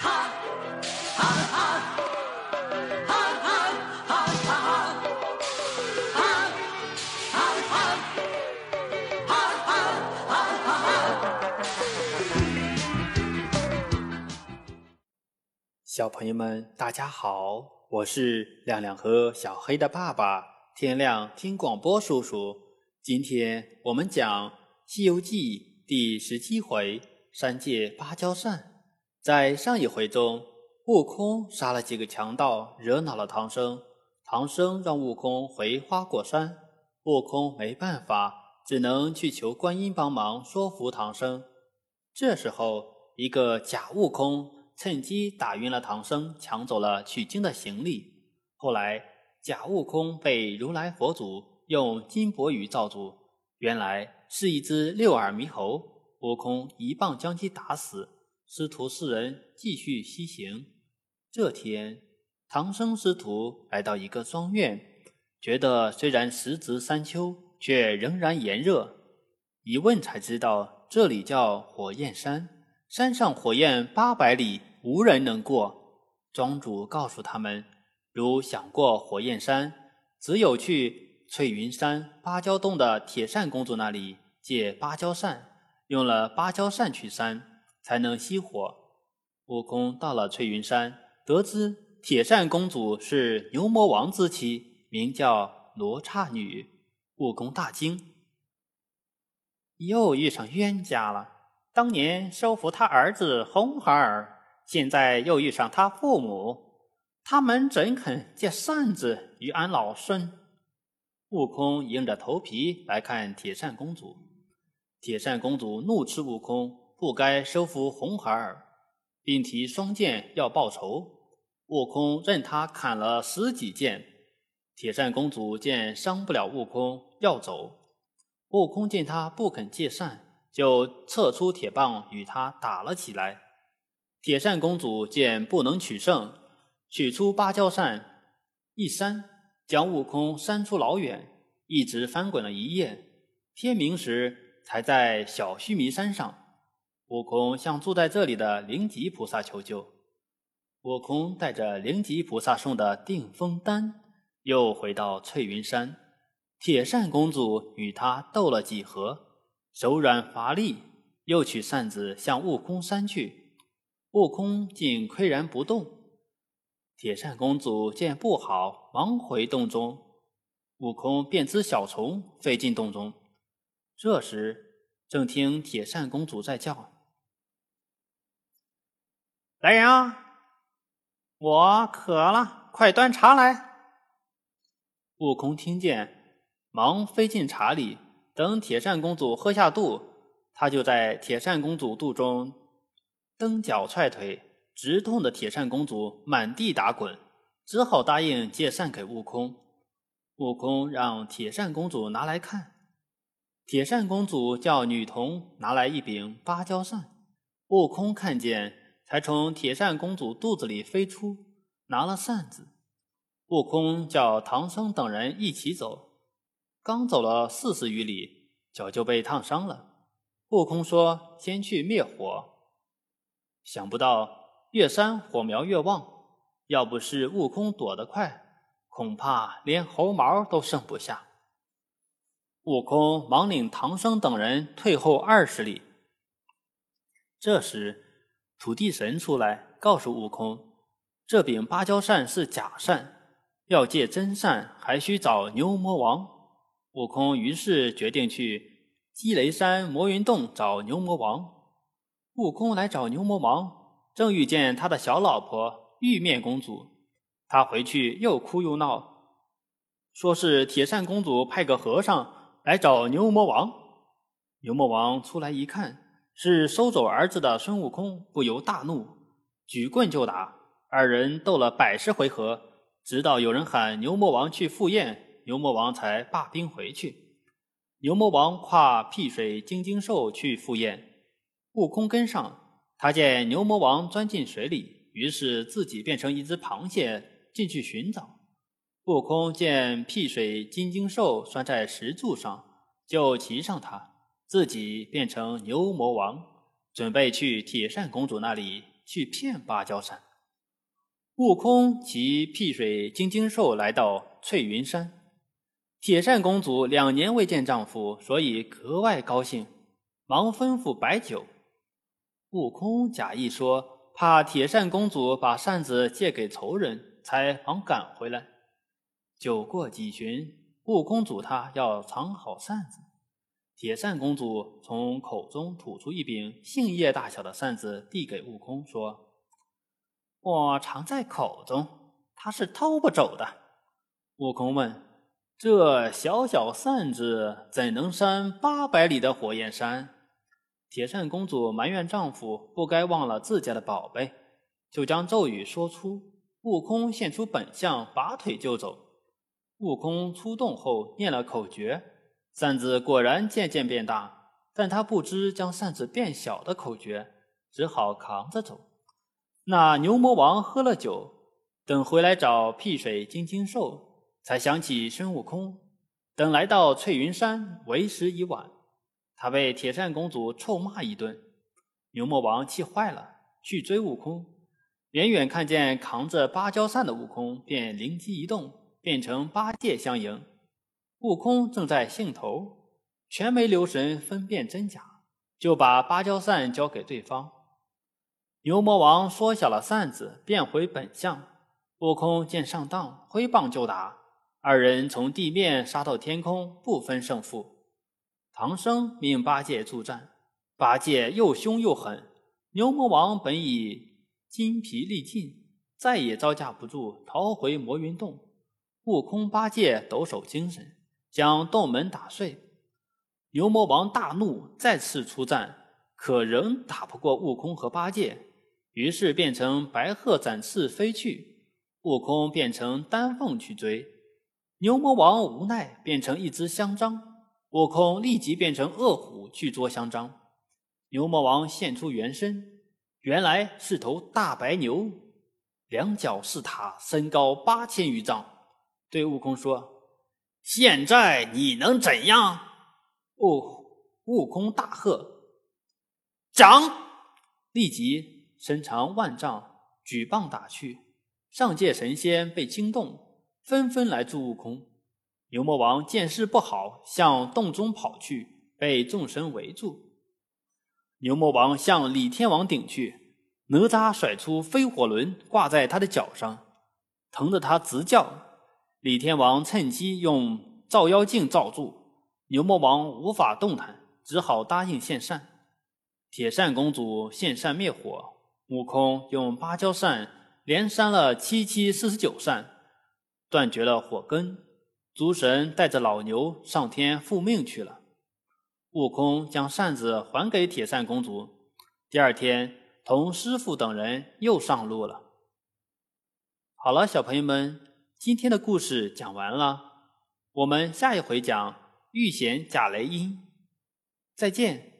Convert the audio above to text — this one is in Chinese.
哈哈小朋友们，大家好，我是亮亮和小黑的爸爸。天亮听广播叔叔，今天我们讲《西游记》第十七回“三界芭蕉扇”。在上一回中，悟空杀了几个强盗，惹恼了唐僧。唐僧让悟空回花果山，悟空没办法，只能去求观音帮忙说服唐僧。这时候，一个假悟空。趁机打晕了唐僧，抢走了取经的行李。后来假悟空被如来佛祖用金钵盂罩住，原来是一只六耳猕猴。悟空一棒将其打死。师徒四人继续西行。这天，唐僧师徒来到一个庄院，觉得虽然时值三秋，却仍然炎热。一问才知道，这里叫火焰山，山上火焰八百里。无人能过。庄主告诉他们：“如想过火焰山，只有去翠云山芭蕉洞的铁扇公主那里借芭蕉扇，用了芭蕉扇去扇，才能熄火。”悟空到了翠云山，得知铁扇公主是牛魔王之妻，名叫罗刹女。悟空大惊，又遇上冤家了。当年收服他儿子红孩儿。现在又遇上他父母，他们怎肯借扇子与俺老孙？悟空硬着头皮来看铁扇公主。铁扇公主怒斥悟空不该收服红孩儿，并提双剑要报仇。悟空任他砍了十几剑。铁扇公主见伤不了悟空，要走。悟空见他不肯借扇，就撤出铁棒与他打了起来。铁扇公主见不能取胜，取出芭蕉扇一扇，将悟空扇出老远，一直翻滚了一夜。天明时，才在小须弥山上。悟空向住在这里的灵吉菩萨求救。悟空带着灵吉菩萨送的定风丹，又回到翠云山。铁扇公主与他斗了几合，手软乏力，又取扇子向悟空扇去。悟空竟岿然不动，铁扇公主见不好，忙回洞中。悟空便知小虫飞进洞中。这时正听铁扇公主在叫：“来人啊，我渴了，快端茶来。”悟空听见，忙飞进茶里，等铁扇公主喝下肚，他就在铁扇公主肚中。蹬脚踹腿，直痛的铁扇公主满地打滚，只好答应借扇给悟空。悟空让铁扇公主拿来看，铁扇公主叫女童拿来一柄芭蕉扇。悟空看见，才从铁扇公主肚子里飞出，拿了扇子。悟空叫唐僧等人一起走，刚走了四十余里，脚就被烫伤了。悟空说：“先去灭火。”想不到越山火苗越旺，要不是悟空躲得快，恐怕连猴毛都剩不下。悟空忙领唐僧等人退后二十里。这时，土地神出来告诉悟空，这柄芭蕉扇是假扇，要借真扇还需找牛魔王。悟空于是决定去积雷山魔云洞找牛魔王。悟空来找牛魔王，正遇见他的小老婆玉面公主。他回去又哭又闹，说是铁扇公主派个和尚来找牛魔王。牛魔王出来一看，是收走儿子的孙悟空，不由大怒，举棍就打。二人斗了百十回合，直到有人喊牛魔王去赴宴，牛魔王才罢兵回去。牛魔王跨辟水金睛兽去赴宴。悟空跟上，他见牛魔王钻进水里，于是自己变成一只螃蟹进去寻找。悟空见辟水金睛兽拴在石柱上，就骑上它，自己变成牛魔王，准备去铁扇公主那里去骗芭蕉扇。悟空骑辟水金睛兽来到翠云山，铁扇公主两年未见丈夫，所以格外高兴，忙吩咐摆酒。悟空假意说怕铁扇公主把扇子借给仇人，才忙赶回来。酒过几巡，悟空嘱他要藏好扇子。铁扇公主从口中吐出一柄杏叶大小的扇子，递给悟空，说：“我藏在口中，他是偷不走的。”悟空问：“这小小扇子怎能扇八百里的火焰山？”铁扇公主埋怨丈夫不该忘了自家的宝贝，就将咒语说出。悟空现出本相，拔腿就走。悟空出洞后念了口诀。扇子果然渐渐变大，但他不知将扇子变小的口诀，只好扛着走。那牛魔王喝了酒，等回来找辟水金睛兽，才想起孙悟空。等来到翠云山，为时已晚，他被铁扇公主臭骂一顿。牛魔王气坏了，去追悟空。远远看见扛着芭蕉扇的悟空，便灵机一动，变成八戒相迎。悟空正在兴头，全没留神分辨真假，就把芭蕉扇交给对方。牛魔王缩小了扇子，变回本相。悟空见上当，挥棒就打，二人从地面杀到天空，不分胜负。唐僧命八戒助战，八戒又凶又狠，牛魔王本已筋疲力尽，再也招架不住，逃回魔云洞。悟空、八戒抖擞精神。将洞门打碎，牛魔王大怒，再次出战，可仍打不过悟空和八戒，于是变成白鹤展翅飞去。悟空变成丹凤去追，牛魔王无奈变成一只香樟，悟空立即变成恶虎去捉香樟。牛魔王现出原身，原来是头大白牛，两脚是塔，身高八千余丈，对悟空说。现在你能怎样？悟悟空大喝：“掌！”立即身长万丈，举棒打去。上界神仙被惊动，纷纷来助悟空。牛魔王见势不好，向洞中跑去，被众神围住。牛魔王向李天王顶去，哪吒甩出飞火轮，挂在他的脚上，疼得他直叫。李天王趁机用照妖镜罩住，牛魔王无法动弹，只好答应献扇。铁扇公主献扇灭火，悟空用芭蕉扇连扇了七七四十九扇，断绝了火根。诸神带着老牛上天复命去了。悟空将扇子还给铁扇公主，第二天同师傅等人又上路了。好了，小朋友们。今天的故事讲完了，我们下一回讲遇险贾雷音，再见。